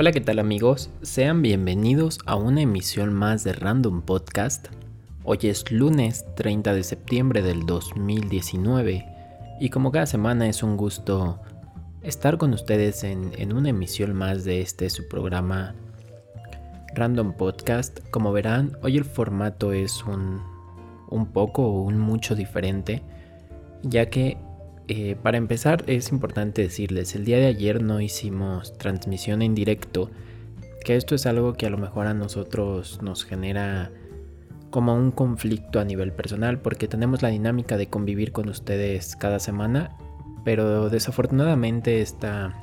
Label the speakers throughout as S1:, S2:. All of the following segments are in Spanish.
S1: Hola, ¿qué tal amigos? Sean bienvenidos a una emisión más de Random Podcast. Hoy es lunes 30 de septiembre del 2019 y como cada semana es un gusto estar con ustedes en, una emisión más de este su programa Random Podcast. Como verán, hoy el formato es un, un poco o un mucho diferente, ya que eh, para empezar es importante decirles, el día de ayer no hicimos transmisión en directo, que esto es algo que a lo mejor a nosotros nos genera como un conflicto a nivel personal, porque tenemos la dinámica de convivir con ustedes cada semana, pero desafortunadamente esta,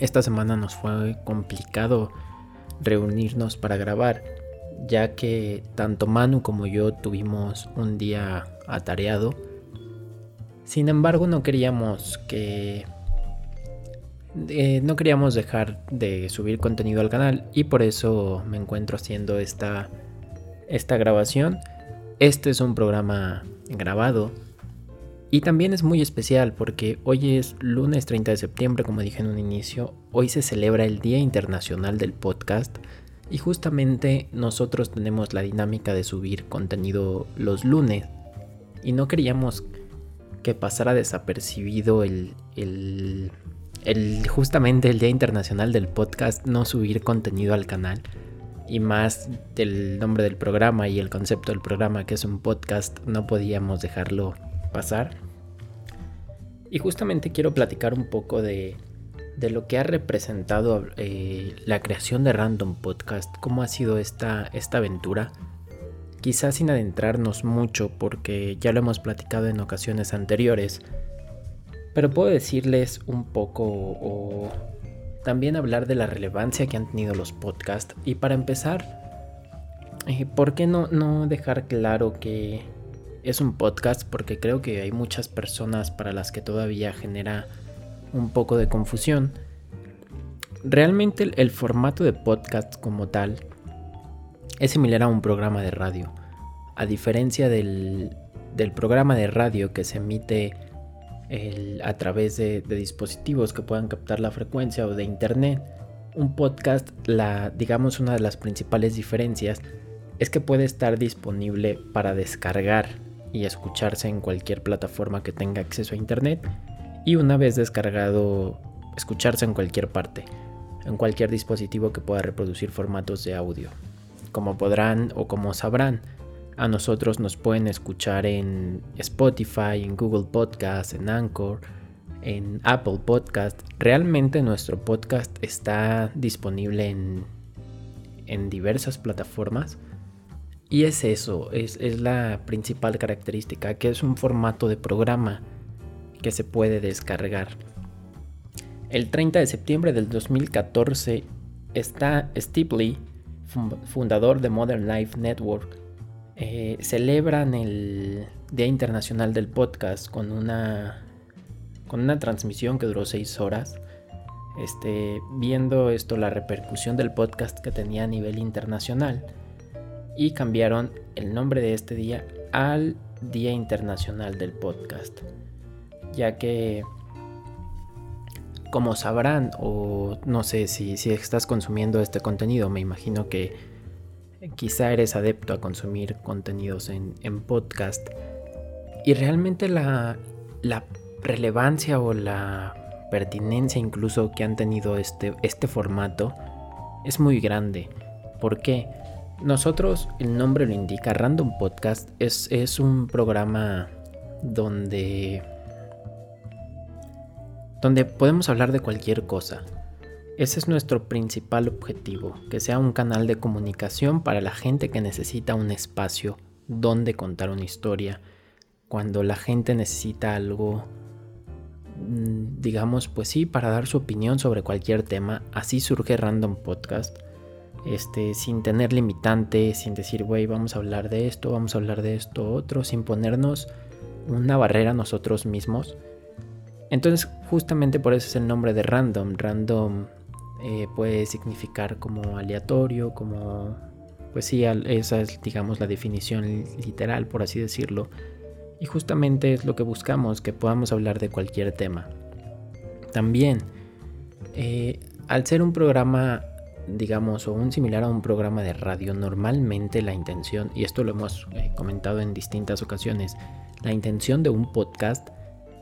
S1: esta semana nos fue complicado reunirnos para grabar, ya que tanto Manu como yo tuvimos un día atareado sin embargo, no queríamos que... Eh, no queríamos dejar de subir contenido al canal y por eso me encuentro haciendo esta, esta grabación. Este es un programa grabado y también es muy especial porque hoy es lunes 30 de septiembre, como dije en un inicio. Hoy se celebra el Día Internacional del Podcast y justamente nosotros tenemos la dinámica de subir contenido los lunes y no queríamos que pasara desapercibido el, el, justamente el Día Internacional del Podcast, no subir contenido al canal. Y más del nombre del programa y el concepto del programa, que es un podcast, no podíamos dejarlo pasar. Y justamente quiero platicar un poco de, de lo que ha representado eh, la creación de Random Podcast, cómo ha sido esta, esta aventura quizás sin adentrarnos mucho porque ya lo hemos platicado en ocasiones anteriores, pero puedo decirles un poco o también hablar de la relevancia que han tenido los podcasts y para empezar, eh, ¿por qué no, no dejar claro que es un podcast? Porque creo que hay muchas personas para las que todavía genera un poco de confusión. Realmente el formato de podcast como tal es similar a un programa de radio. A diferencia del, programa de radio que se emite a través de, dispositivos que puedan captar la frecuencia o de internet, un podcast, la, digamos una de las principales diferencias es que puede estar disponible para descargar y escucharse en cualquier plataforma que tenga acceso a internet y una vez descargado escucharse en cualquier parte, en cualquier dispositivo que pueda reproducir formatos de audio. Como podrán o como sabrán, a nosotros nos pueden escuchar en Spotify, en Google Podcast, en Anchor, en Apple Podcast. Realmente nuestro podcast está disponible en, en diversas plataformas. Y es eso, es, es, la principal característica, que es un formato de programa que se puede descargar. El 30 de septiembre del 2014 está Steve fundador de Modern Life Network, eh, celebran el Día Internacional del Podcast con una, con una transmisión que duró seis horas. Este, viendo esto, la repercusión del podcast que tenía a nivel internacional. Y cambiaron el nombre de este día al Día Internacional del Podcast. Ya que como sabrán, o no sé si, si estás consumiendo este contenido, me imagino que quizá eres adepto a consumir contenidos en, podcast. Y realmente la, la, relevancia o la pertinencia incluso que han tenido este, este formato es muy grande. ¿Por qué? Nosotros, el nombre lo indica, Random Podcast es, es un programa donde donde podemos hablar de cualquier cosa. Ese es nuestro principal objetivo, que sea un canal de comunicación para la gente que necesita un espacio donde contar una historia, cuando la gente necesita algo, mm, digamos, pues sí, para dar su opinión sobre cualquier tema, así surge Random Podcast, este, sin tener limitantes, sin decir, güey, vamos a hablar de esto, vamos a hablar de esto, otro, sin ponernos una barrera nosotros mismos entonces justamente por eso es el nombre de random. Random eh, puede significar como aleatorio, como... Pues sí, esa es digamos la definición literal, por así decirlo. Y justamente es lo que buscamos, que podamos hablar de cualquier tema. También, eh, al ser un programa, digamos, o un similar a un programa de radio, normalmente la intención, y esto lo hemos eh, comentado en distintas ocasiones, la intención de un podcast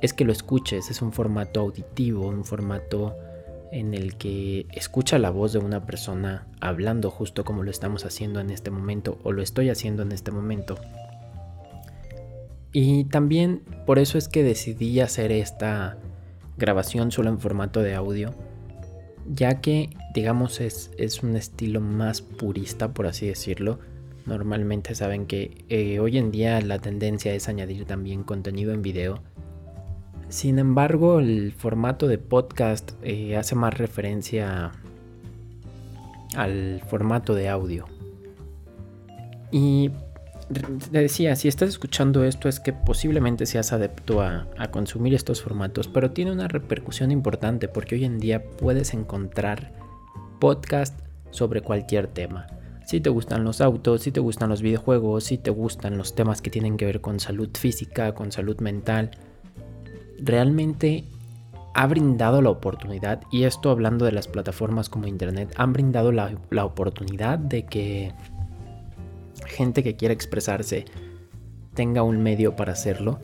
S1: es que lo escuches, es un formato auditivo, un formato en el que escucha la voz de una persona hablando justo como lo estamos haciendo en este momento o lo estoy haciendo en este momento. Y también por eso es que decidí hacer esta grabación solo en formato de audio, ya que digamos es, es un estilo más purista, por así decirlo. Normalmente saben que eh, hoy en día la tendencia es añadir también contenido en video sin embargo, el formato de podcast eh, hace más referencia al formato de audio. Y te decía, si estás escuchando esto es que posiblemente seas adepto a, a, consumir estos formatos, pero tiene una repercusión importante porque hoy en día puedes encontrar podcast sobre cualquier tema. Si te gustan los autos, si te gustan los videojuegos, si te gustan los temas que tienen que ver con salud física, con salud mental, realmente ha brindado la oportunidad, y esto hablando de las plataformas como Internet, han brindado la, oportunidad de que gente que quiera expresarse tenga un medio para hacerlo.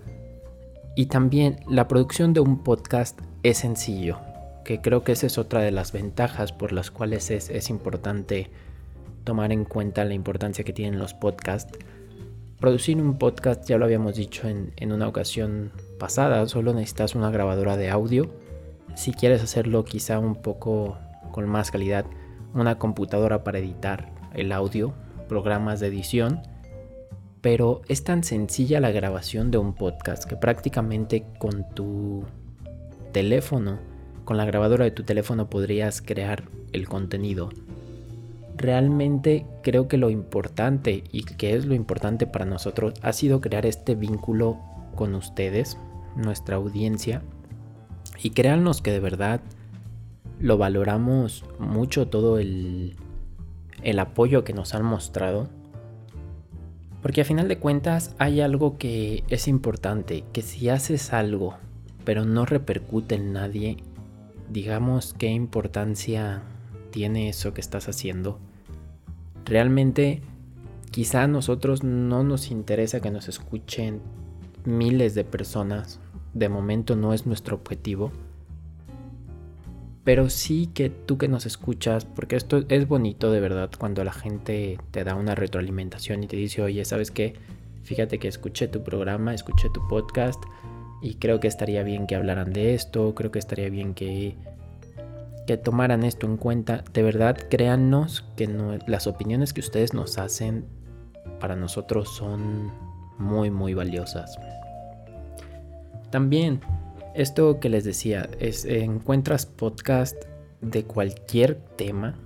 S1: Y también la producción de un podcast es sencillo, que creo que esa es otra de las ventajas por las cuales es, importante tomar en cuenta la importancia que tienen los podcasts. Producir un podcast, ya lo habíamos dicho en, en una ocasión pasada, solo necesitas una grabadora de audio. Si quieres hacerlo quizá un poco con más calidad, una computadora para editar el audio, programas de edición. Pero es tan sencilla la grabación de un podcast que prácticamente con tu teléfono, con la grabadora de tu teléfono podrías crear el contenido. Realmente creo que lo importante y que es lo importante para nosotros ha sido crear este vínculo con ustedes, nuestra audiencia. Y créannos que de verdad lo valoramos mucho todo el, el apoyo que nos han mostrado. Porque a final de cuentas hay algo que es importante, que si haces algo pero no repercute en nadie, digamos qué importancia tiene eso que estás haciendo. Realmente quizá a nosotros no nos interesa que nos escuchen miles de personas. De momento no es nuestro objetivo. Pero sí que tú que nos escuchas, porque esto es bonito de verdad cuando la gente te da una retroalimentación y te dice, oye, ¿sabes qué? Fíjate que escuché tu programa, escuché tu podcast y creo que estaría bien que hablaran de esto, creo que estaría bien que, que tomaran esto en cuenta. De verdad, créannos que no, las opiniones que ustedes nos hacen para nosotros son muy, muy valiosas. También, esto que les decía, es encuentras podcast de cualquier tema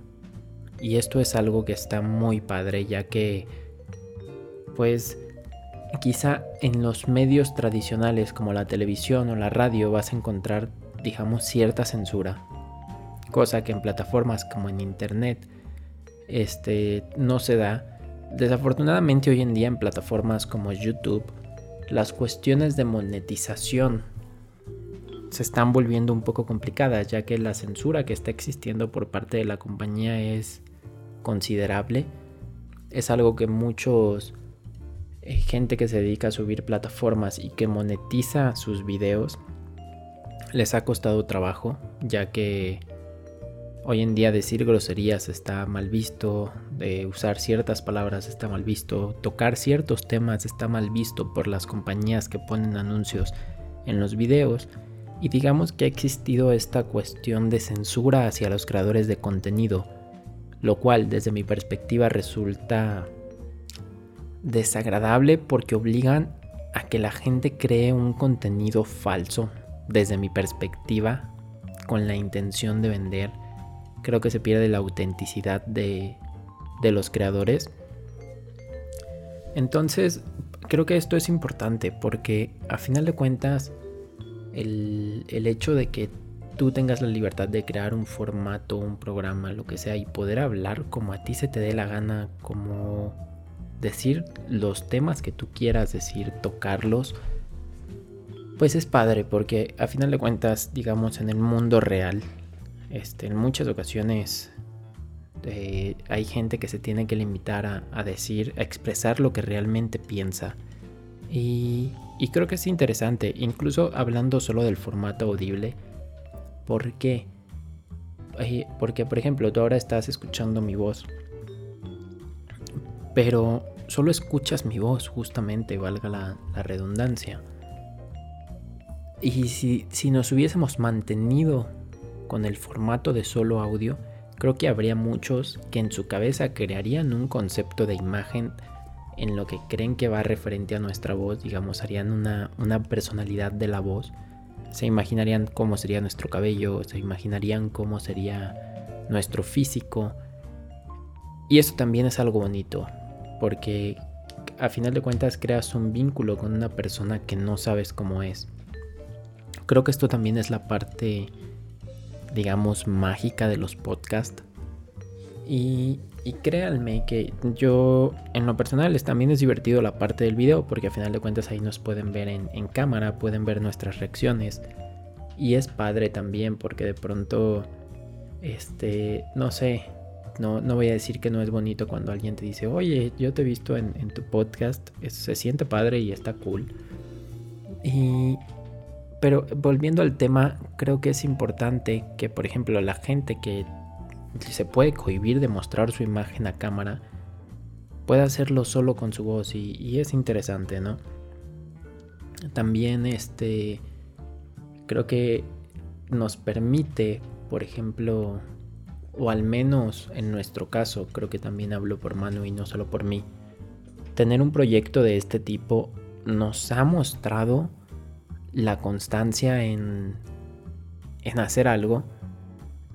S1: y esto es algo que está muy padre ya que pues quizá en los medios tradicionales como la televisión o la radio vas a encontrar digamos cierta censura cosa que en plataformas como en internet este no se da desafortunadamente hoy en día en plataformas como YouTube las cuestiones de monetización se están volviendo un poco complicadas, ya que la censura que está existiendo por parte de la compañía es considerable. Es algo que muchos eh, gente que se dedica a subir plataformas y que monetiza sus videos les ha costado trabajo, ya que Hoy en día decir groserías está mal visto, de usar ciertas palabras está mal visto, tocar ciertos temas está mal visto por las compañías que ponen anuncios en los videos. Y digamos que ha existido esta cuestión de censura hacia los creadores de contenido, lo cual desde mi perspectiva resulta desagradable porque obligan a que la gente cree un contenido falso, desde mi perspectiva, con la intención de vender creo que se pierde la autenticidad de, los creadores. Entonces, creo que esto es importante porque a final de cuentas, el, el, hecho de que tú tengas la libertad de crear un formato, un programa, lo que sea, y poder hablar como a ti se te dé la gana, como decir los temas que tú quieras decir, tocarlos, pues es padre porque a final de cuentas, digamos, en el mundo real, Este, en muchas ocasiones eh, hay gente que se tiene que limitar a, decir, a expresar lo que realmente piensa. Y, creo que es interesante, incluso hablando solo del formato audible. ¿Por qué? Porque, por ejemplo, tú ahora estás escuchando mi voz. Pero solo escuchas mi voz, justamente, valga la, redundancia. Y si, si nos hubiésemos mantenido con el formato de solo audio, creo que habría muchos que en su cabeza crearían un concepto de imagen en lo que creen que va referente a nuestra voz, digamos, harían una, una personalidad de la voz, se imaginarían cómo sería nuestro cabello, se imaginarían cómo sería nuestro físico. Y eso también es algo bonito, porque a final de cuentas creas un vínculo con una persona que no sabes cómo es. Creo que esto también es la parte digamos, mágica de los podcasts. Y, créanme que yo, en lo personal, también es divertido la parte del video, porque a final de cuentas ahí nos pueden ver en, cámara, pueden ver nuestras reacciones. Y es padre también, porque de pronto, este, no sé, no, no voy a decir que no es bonito cuando alguien te dice, oye, yo te he visto en tu podcast, se siente padre y está cool. Y, pero volviendo al tema, creo que es importante que, por ejemplo, la gente que se puede cohibir de mostrar su imagen a cámara, pueda hacerlo solo con su voz y, es interesante, ¿no? También este, creo que nos permite, por ejemplo, o al menos en nuestro caso, creo que también hablo por Manu y no solo por mí, tener un proyecto de este tipo nos ha mostrado la constancia en, en hacer algo.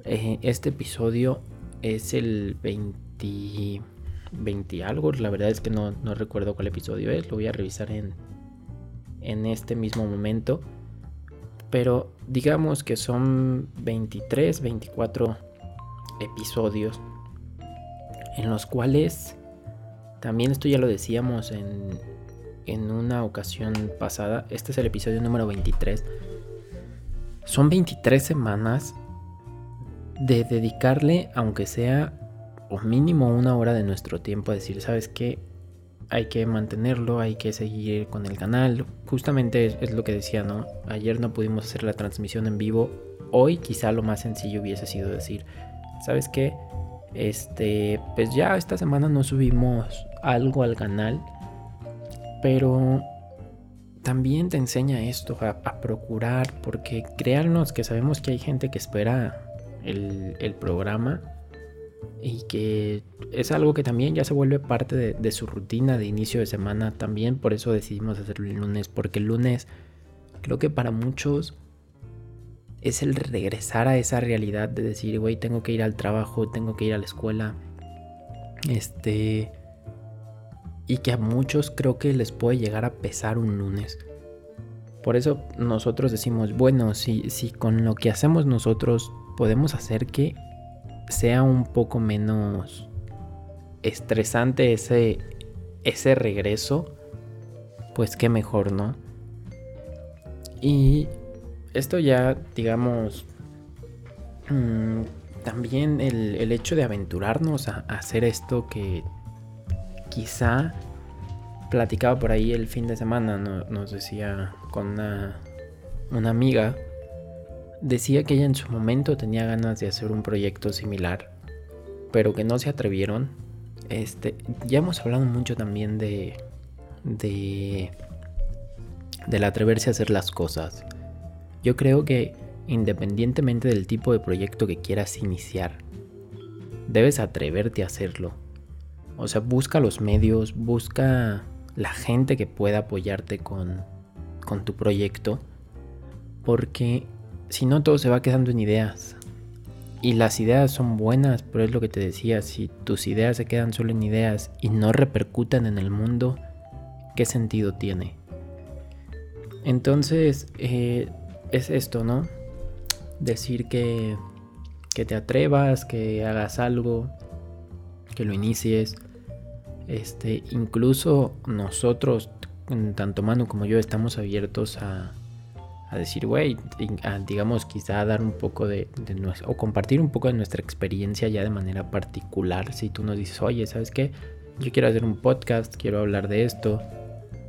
S1: Eh, este episodio es el 20, 20 algo, la verdad es que no, recuerdo cuál episodio es, lo voy a revisar en, en este mismo momento. Pero digamos que son 23, 24 episodios en los cuales también esto ya lo decíamos en, en una ocasión pasada. Este es el episodio número 23. Son 23 semanas de dedicarle, aunque sea o mínimo una hora de nuestro tiempo, a decir, ¿sabes qué? Hay que mantenerlo, hay que seguir con el canal. Justamente es, lo que decía, ¿no? Ayer no pudimos hacer la transmisión en vivo. Hoy quizá lo más sencillo hubiese sido decir, ¿sabes qué? Este, pues ya esta semana no subimos algo al canal pero también te enseña esto, a, procurar, porque créanos que sabemos que hay gente que espera el, programa y que es algo que también ya se vuelve parte de, su rutina de inicio de semana. También por eso decidimos hacerlo el lunes, porque el lunes creo que para muchos es el regresar a esa realidad de decir, güey, tengo que ir al trabajo, tengo que ir a la escuela. Este y que a muchos creo que les puede llegar a pesar un lunes. Por eso nosotros decimos, bueno, si, si con lo que hacemos nosotros podemos hacer que sea un poco menos estresante ese, ese regreso, pues qué mejor, ¿no? Y esto ya, digamos, mm, también el, hecho de aventurarnos a hacer esto que quizá platicaba por ahí el fin de semana, nos decía con una, amiga, decía que ella en su momento tenía ganas de hacer un proyecto similar, pero que no se atrevieron. Este, ya hemos hablado mucho también de, de del atreverse a hacer las cosas. Yo creo que independientemente del tipo de proyecto que quieras iniciar, debes atreverte a hacerlo. O sea, busca los medios, busca la gente que pueda apoyarte con, con tu proyecto. Porque si no, todo se va quedando en ideas. Y las ideas son buenas, pero es lo que te decía, si tus ideas se quedan solo en ideas y no repercutan en el mundo, ¿qué sentido tiene? Entonces, eh, es esto, ¿no? Decir que, que te atrevas, que hagas algo, que lo inicies. Este, incluso nosotros, tanto Manu como yo, estamos abiertos a, decir, güey, digamos, quizá dar un poco de, de o compartir un poco de nuestra experiencia ya de manera particular. Si tú nos dices, oye, ¿sabes qué? Yo quiero hacer un podcast, quiero hablar de esto.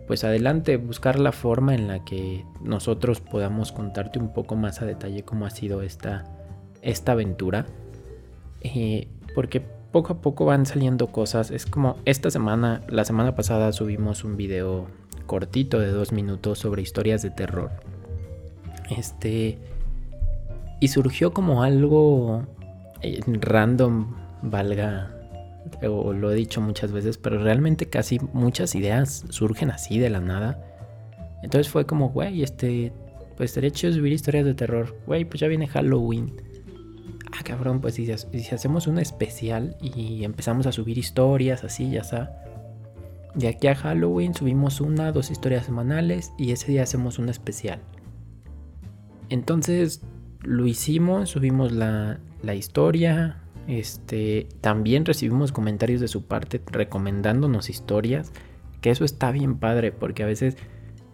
S1: Pues adelante, buscar la forma en la que nosotros podamos contarte un poco más a detalle cómo ha sido esta, esta aventura. Eh, porque poco a poco van saliendo cosas. Es como esta semana, la semana pasada subimos un video cortito de dos minutos sobre historias de terror. Este. Y surgió como algo eh, random, valga. O lo he dicho muchas veces, pero realmente casi muchas ideas surgen así de la nada. Entonces fue como, güey, este. Pues estaría chido subir historias de terror. Güey, pues ya viene Halloween. Ah, cabrón, pues si, si hacemos un especial y empezamos a subir historias así, ya está. De aquí a Halloween subimos una, dos historias semanales y ese día hacemos un especial. Entonces lo hicimos, subimos la, historia. Este, también recibimos comentarios de su parte recomendándonos historias. Que eso está bien padre, porque a veces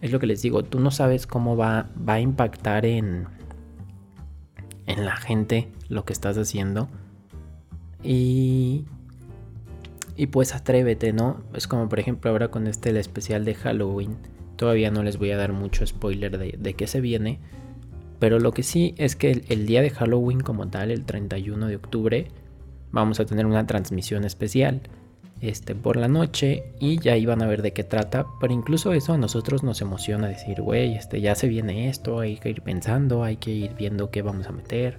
S1: es lo que les digo, tú no sabes cómo va, va a impactar en, en la gente lo que estás haciendo. Y, y pues atrévete, ¿no? Es como por ejemplo ahora con este el especial de Halloween. Todavía no les voy a dar mucho spoiler de, de qué se viene. Pero lo que sí es que el, día de Halloween como tal, el 31 de octubre, vamos a tener una transmisión especial este, por la noche y ya iban a ver de qué trata. Pero incluso eso a nosotros nos emociona decir, güey, este, ya se viene esto, hay que ir pensando, hay que ir viendo qué vamos a meter.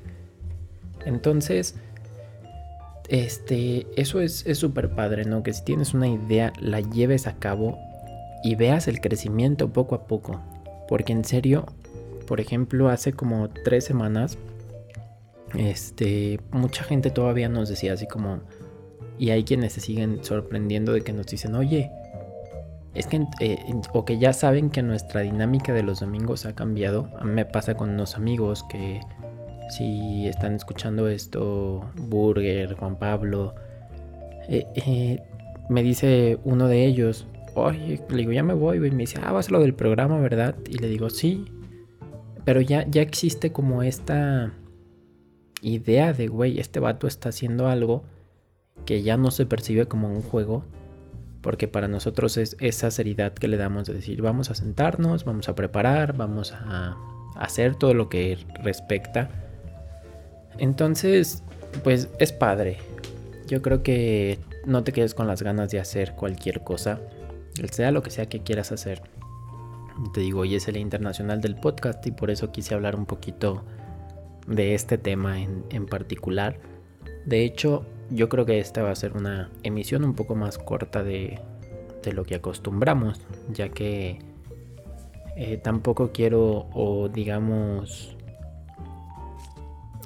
S1: Entonces, este, eso es súper padre, ¿no? Que si tienes una idea, la lleves a cabo y veas el crecimiento poco a poco. Porque en serio, por ejemplo, hace como tres semanas, este, mucha gente todavía nos decía así como, y hay quienes se siguen sorprendiendo de que nos dicen, oye, es que, eh, o que ya saben que nuestra dinámica de los domingos ha cambiado. A mí me pasa con unos amigos que si están escuchando esto, Burger, Juan Pablo, eh, eh, me dice uno de ellos, oye, le digo, ya me voy, y me dice, ah, vas a lo del programa, ¿verdad? Y le digo, sí, pero ya, ya existe como esta idea de, güey, este vato está haciendo algo que ya no se percibe como un juego. Porque para nosotros es esa seriedad que le damos de decir, vamos a sentarnos, vamos a preparar, vamos a hacer todo lo que respecta. Entonces, pues es padre. Yo creo que no te quedes con las ganas de hacer cualquier cosa, sea lo que sea que quieras hacer. Te digo, hoy es el internacional del podcast y por eso quise hablar un poquito de este tema en, particular. De hecho, yo creo que esta va a ser una emisión un poco más corta de, lo que acostumbramos, ya que eh, tampoco quiero o digamos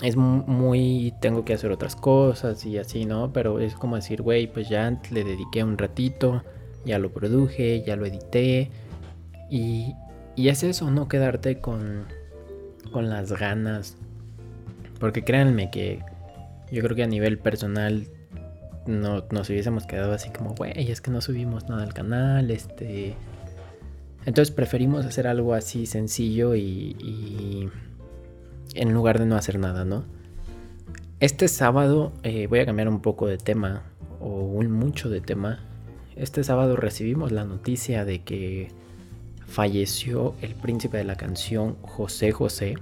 S1: es muy tengo que hacer otras cosas y así, ¿no? Pero es como decir, güey, pues ya le dediqué un ratito, ya lo produje, ya lo edité y, es eso, no quedarte con, con las ganas. Porque créanme que yo creo que a nivel personal no, nos hubiésemos quedado así como, güey, es que no subimos nada al canal, este... Entonces preferimos hacer algo así sencillo y, y en lugar de no hacer nada, ¿no? Este sábado eh, voy a cambiar un poco de tema, o un mucho de tema. Este sábado recibimos la noticia de que falleció el príncipe de la canción José José.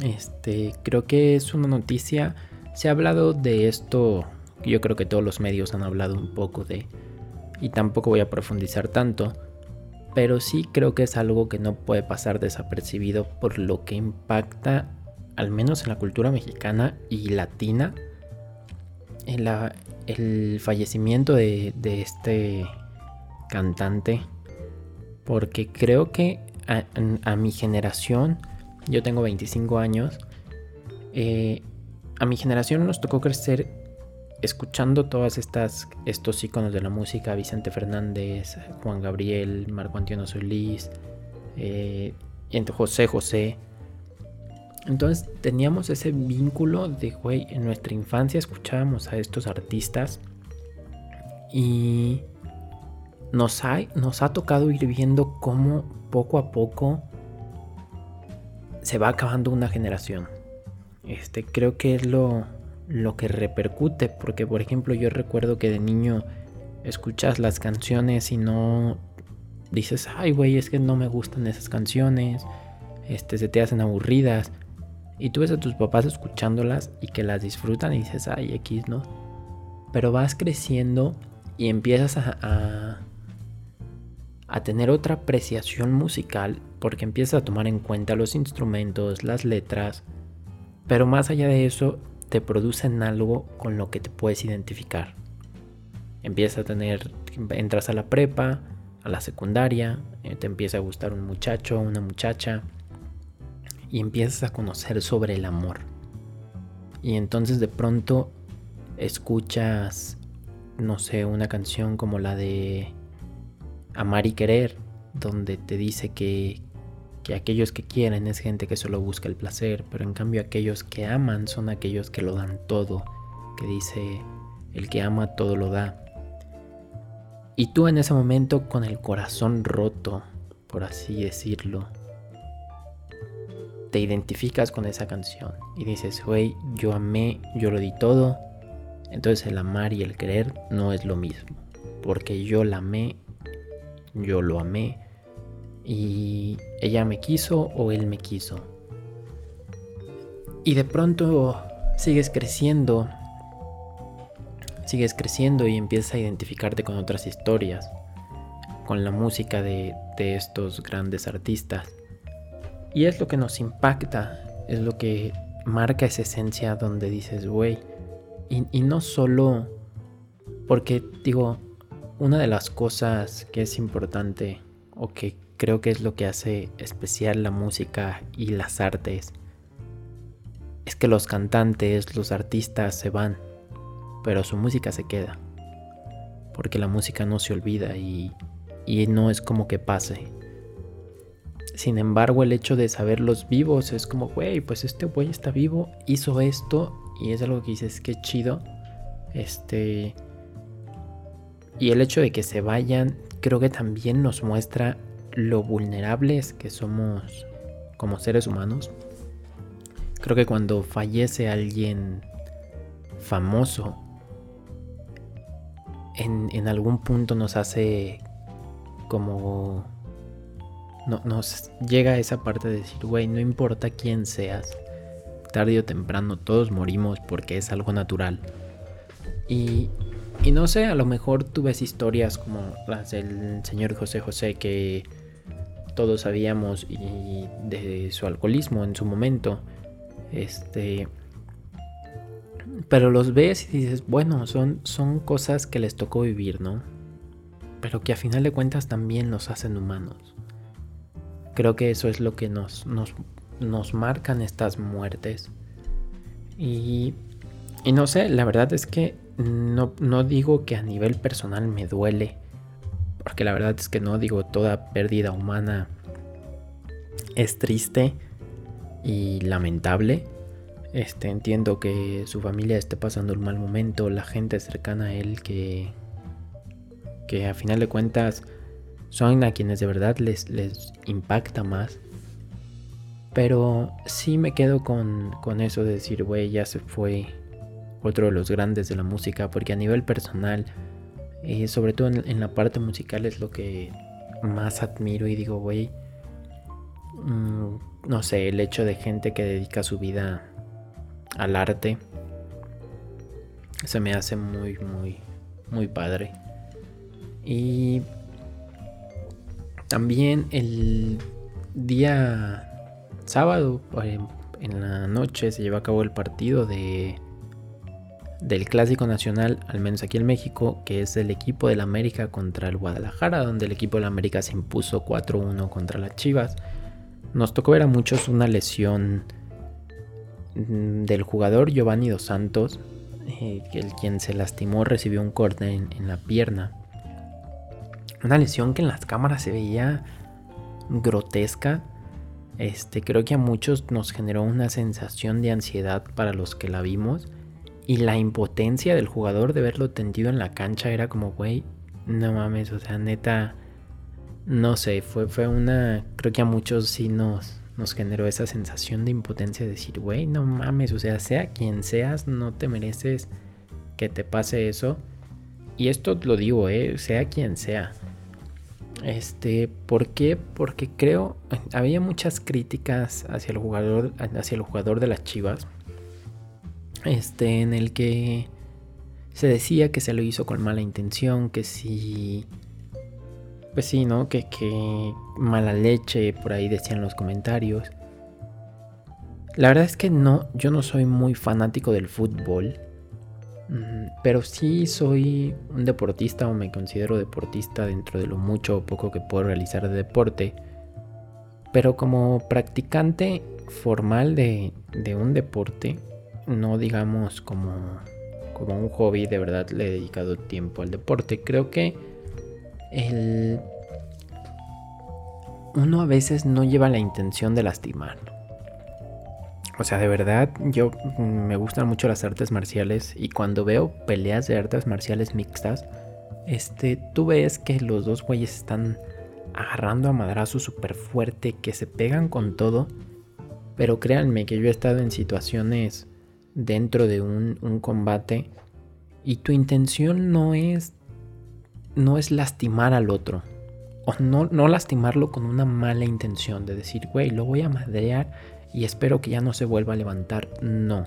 S1: Este, creo que es una noticia. Se ha hablado de esto. Yo creo que todos los medios han hablado un poco de. Y tampoco voy a profundizar tanto. Pero sí creo que es algo que no puede pasar desapercibido por lo que impacta, al menos en la cultura mexicana y latina, en la, el fallecimiento de, de este cantante porque creo que a, mi generación, yo tengo 25 años, eh, a mi generación nos tocó crecer escuchando todas estas estos iconos de la música, Vicente Fernández, Juan Gabriel, Marco Antonio Solís, eh, José José. Entonces teníamos ese vínculo de, güey, en nuestra infancia escuchábamos a estos artistas y nos ha, nos ha tocado ir viendo cómo poco a poco se va acabando una generación. Este, creo que es lo, lo que repercute, porque por ejemplo yo recuerdo que de niño escuchas las canciones y no dices, ay güey, es que no me gustan esas canciones, este, se te hacen aburridas. Y tú ves a tus papás escuchándolas y que las disfrutan y dices, ay, X, ¿no? Pero vas creciendo y empiezas a, a, a tener otra apreciación musical porque empiezas a tomar en cuenta los instrumentos, las letras, pero más allá de eso, te producen algo con lo que te puedes identificar. Empiezas a tener, entras a la prepa, a la secundaria, eh, te empieza a gustar un muchacho, una muchacha, y empiezas a conocer sobre el amor. Y entonces de pronto escuchas, no sé, una canción como la de Amar y Querer, donde te dice que, que aquellos que quieren es gente que solo busca el placer, pero en cambio aquellos que aman son aquellos que lo dan todo, que dice, el que ama todo lo da. Y tú en ese momento con el corazón roto, por así decirlo, te identificas con esa canción y dices, güey, yo amé, yo lo di todo. Entonces el amar y el querer no es lo mismo, porque yo la amé, yo lo amé y ella me quiso o él me quiso. Y de pronto sigues creciendo sigues creciendo y empiezas a identificarte con otras historias, con la música de, estos grandes artistas. Y es lo que nos impacta, es lo que marca esa esencia donde dices, güey, y, y no solo porque digo, una de las cosas que es importante o que creo que es lo que hace especial la música y las artes es que los cantantes, los artistas se van pero su música se queda. Porque la música no se olvida y, y no es como que pase. Sin embargo, el hecho de saberlos vivos es como, güey, pues este güey está vivo, hizo esto y es algo que dices, qué chido. Este. Y el hecho de que se vayan, creo que también nos muestra lo vulnerables que somos como seres humanos. Creo que cuando fallece alguien famoso, en, algún punto nos hace como... No, nos llega esa parte de decir, güey, no importa quién seas, tarde o temprano todos morimos porque es algo natural. Y, y no sé, a lo mejor tú ves historias como las del señor José José que todos sabíamos y de su alcoholismo en su momento. Este, pero los ves y dices, bueno, son, son cosas que les tocó vivir, ¿no? Pero que a final de cuentas también nos hacen humanos. Creo que eso es lo que nos, nos, nos marcan estas muertes. Y, y no sé, la verdad es que no, no digo que a nivel personal me duele. Porque la verdad es que no digo toda pérdida humana es triste y lamentable. Este, entiendo que su familia esté pasando un mal momento, la gente cercana a él que, que a final de cuentas son a quienes de verdad les, les impacta más. Pero sí me quedo con, con eso de decir, güey, ya se fue otro de los grandes de la música, porque a nivel personal, y sobre todo en, la parte musical es lo que más admiro y digo, güey, mm, no sé, el hecho de gente que dedica su vida al arte. Se me hace muy, muy, muy padre. Y también el día sábado, eh, en la noche, se llevó a cabo el partido de del Clásico Nacional, al menos aquí en México, que es el equipo del América contra el Guadalajara, donde el equipo del América se impuso 4-1 contra las Chivas. Nos tocó ver a muchos una lesión Mm, del jugador Giovanni Dos Santos, eh, el quien se lastimó recibió un corte en, la pierna. Una lesión que en las cámaras se veía grotesca. Este, creo que a muchos nos generó una sensación de ansiedad para los que la vimos. Y la impotencia del jugador de verlo tendido en la cancha era como, güey, no mames, o sea, neta, no sé, fue, fue una, creo que a muchos sí nos, nos generó esa sensación de impotencia de decir, güey, no mames, o sea, sea quien seas, no te mereces que te pase eso. Y esto lo digo, eh, sea quien sea. Este, ¿por qué? Porque creo había muchas críticas hacia el jugador hacia el jugador de las Chivas. Este, en el que se decía que se lo hizo con mala intención, que si pues sí, ¿no? Que, que mala leche, por ahí decían los comentarios. La verdad es que no, yo no soy muy fanático del fútbol. Pero sí soy un deportista o me considero deportista dentro de lo mucho o poco que puedo realizar de deporte. Pero como practicante formal de, de un deporte, no digamos como, como un hobby, de verdad le he dedicado tiempo al deporte. Creo que el... uno a veces no lleva la intención de lastimar. O sea, de verdad, yo mm, me gustan mucho las artes marciales y cuando veo peleas de artes marciales mixtas, este, tú ves que los dos güeyes están agarrando a madrazo súper fuerte, que se pegan con todo. Pero créanme que yo he estado en situaciones dentro de un, un combate y tu intención no es no es lastimar al otro. O no, no lastimarlo con una mala intención de decir, güey, lo voy a madrear y espero que ya no se vuelva a levantar. No.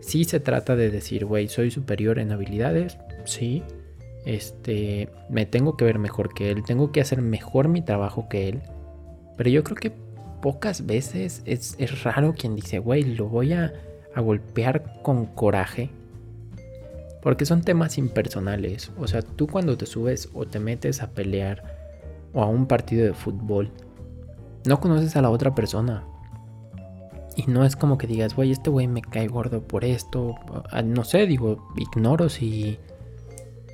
S1: Sí se trata de decir, güey, soy superior en habilidades. Sí. Este, me tengo que ver mejor que él. Tengo que hacer mejor mi trabajo que él. Pero yo creo que pocas veces es, es raro quien dice, güey, lo voy a, a golpear con coraje porque son temas impersonales. O sea, tú cuando te subes o te metes a pelear o a un partido de fútbol, no conoces a la otra persona. Y no es como que digas, güey, este güey me cae gordo por esto. Ah, no sé, digo, ignoro si,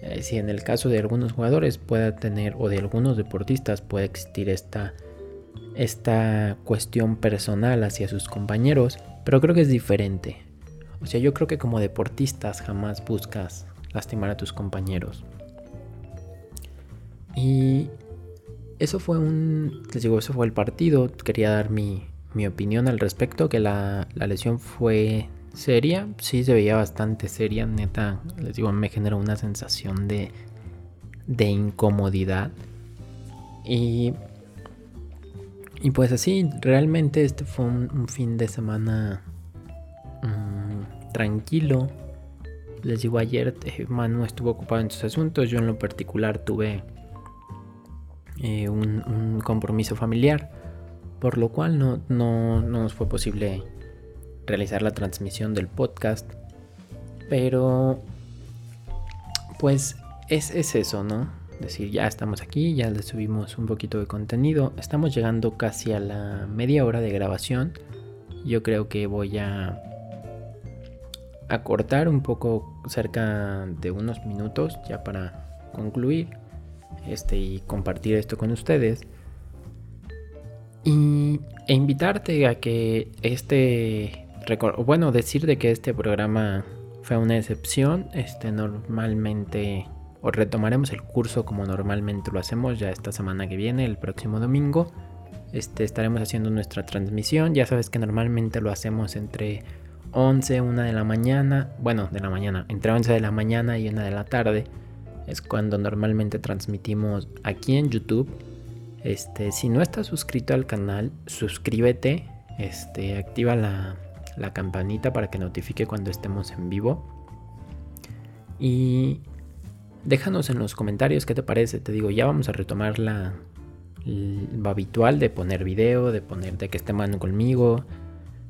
S1: eh, si en el caso de algunos jugadores pueda tener, o de algunos deportistas puede existir esta, esta cuestión personal hacia sus compañeros. Pero creo que es diferente. O sea, yo creo que como deportistas jamás buscas lastimar a tus compañeros. Y eso fue un, les digo, eso fue el partido. Quería dar mi, opinión al respecto, que la, lesión fue seria, sí se veía bastante seria, neta, les digo, me generó una sensación de, de incomodidad. Y, y pues así, realmente este fue un, fin de semana tranquilo. Les digo, ayer eh, Manu estuvo ocupado en sus asuntos, yo en lo particular tuve eh, un, compromiso familiar, por lo cual no, no, nos fue posible realizar la transmisión del podcast. Pero, pues es, es eso, ¿no? Decir, ya estamos aquí, ya le subimos un poquito de contenido. Estamos llegando casi a la media hora de grabación. Yo creo que voy a acortar un poco cerca de unos minutos ya para concluir este y compartir esto con ustedes y, e invitarte a que este bueno decir de que este programa fue una excepción este normalmente retomaremos el curso como normalmente lo hacemos ya esta semana que viene el próximo domingo este estaremos haciendo nuestra transmisión ya sabes que normalmente lo hacemos entre 11, 1 de la mañana, bueno, de la mañana, entre 11 de la mañana y 1 de la tarde es cuando normalmente transmitimos aquí en YouTube. Este, si no estás suscrito al canal, suscríbete, este, activa la, la campanita para que notifique cuando estemos en vivo. Y déjanos en los comentarios qué te parece. Te digo, ya vamos a retomar la, habitual de poner video, de poner de que esté mano conmigo,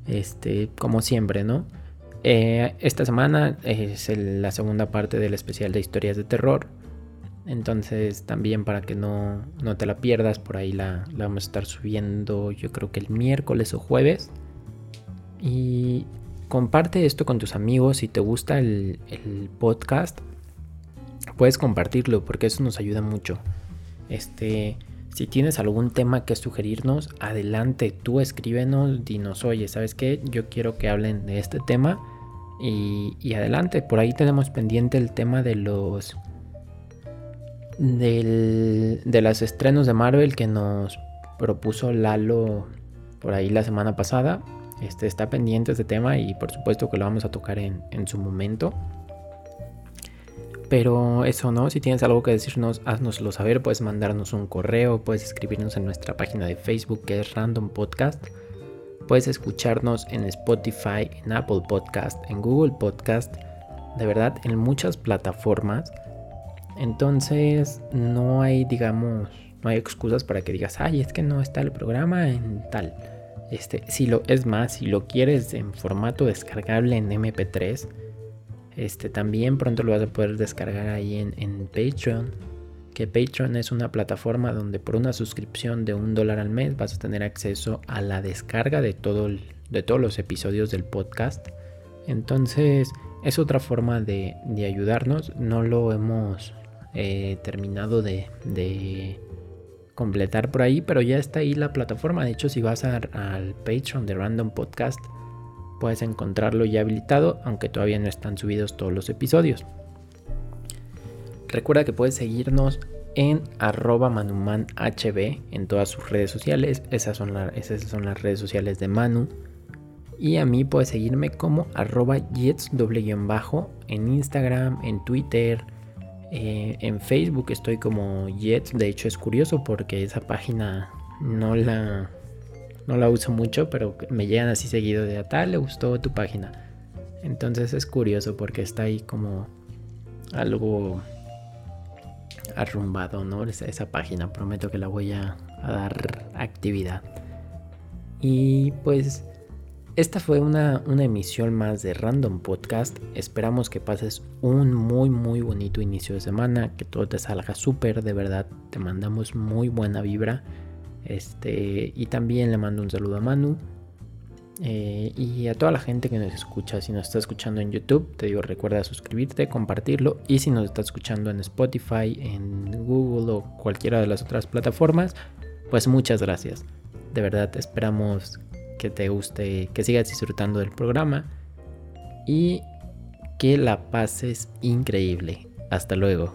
S1: este, como siempre, ¿no? Eh, esta semana es la segunda parte del especial de historias de terror. Entonces también para que no, no te la pierdas, por ahí la, vamos a estar subiendo yo creo que el miércoles o jueves. Y comparte esto con tus amigos si te gusta el podcast. Puedes compartirlo porque eso nos ayuda mucho. Este, si tienes algún tema que sugerirnos, adelante, tú escríbenos, dinos, oye, ¿sabes qué? Yo quiero que hablen de este tema. Y, adelante, por ahí tenemos pendiente el tema de los... de los estrenos de Marvel que nos propuso Lalo por ahí la semana pasada. Este, está pendiente este tema y por supuesto que lo vamos a tocar en, en su momento. Pero eso no, si tienes algo que decirnos, haznoslo saber, puedes mandarnos un correo, puedes escribirnos en nuestra página de Facebook que es Random Podcast. Puedes escucharnos en Spotify, en Apple Podcast, en Google Podcast, de verdad en muchas plataformas. Entonces no hay, digamos, no hay excusas para que digas, ay, es que no está el programa en tal. Este, si lo, es más, si lo quieres en formato descargable en MP3, este, también pronto lo vas a poder descargar ahí en, Patreon. Que Patreon es una plataforma donde por una suscripción de un dólar al mes vas a tener acceso a la descarga de, todo de todos los episodios del podcast. Entonces es otra forma de, ayudarnos. No lo hemos eh, terminado de, de, completar por ahí, pero ya está ahí la plataforma. De hecho, si vas al Patreon de Random Podcast, puedes encontrarlo ya habilitado, aunque todavía no están subidos todos los episodios. Recuerda que puedes seguirnos en arroba manumanhb en todas sus redes sociales. Esas son, las redes sociales de Manu. Y a mí puedes seguirme como arroba jets bajo en Instagram, en Twitter, eh, en Facebook estoy como jets. De hecho es curioso porque esa página no la, no la uso mucho, pero me llegan así seguido de a tal, le gustó tu página. Entonces es curioso porque está ahí como algo arrumbado, ¿no? Esa, esa página, prometo que la voy a, a, dar actividad. Y pues esta fue una, una emisión más de Random Podcast. Esperamos que pases un muy muy bonito inicio de semana, que todo te salga súper, de verdad, te mandamos muy buena vibra. Este, y también le mando un saludo a Manu. Eh, y a toda la gente que nos escucha, si nos está escuchando en YouTube, te digo, recuerda suscribirte, compartirlo. Y si nos está escuchando en Spotify, en Google o cualquiera de las otras plataformas, pues muchas gracias. De verdad, esperamos que te guste, que sigas disfrutando del programa y que la pases increíble. Hasta luego.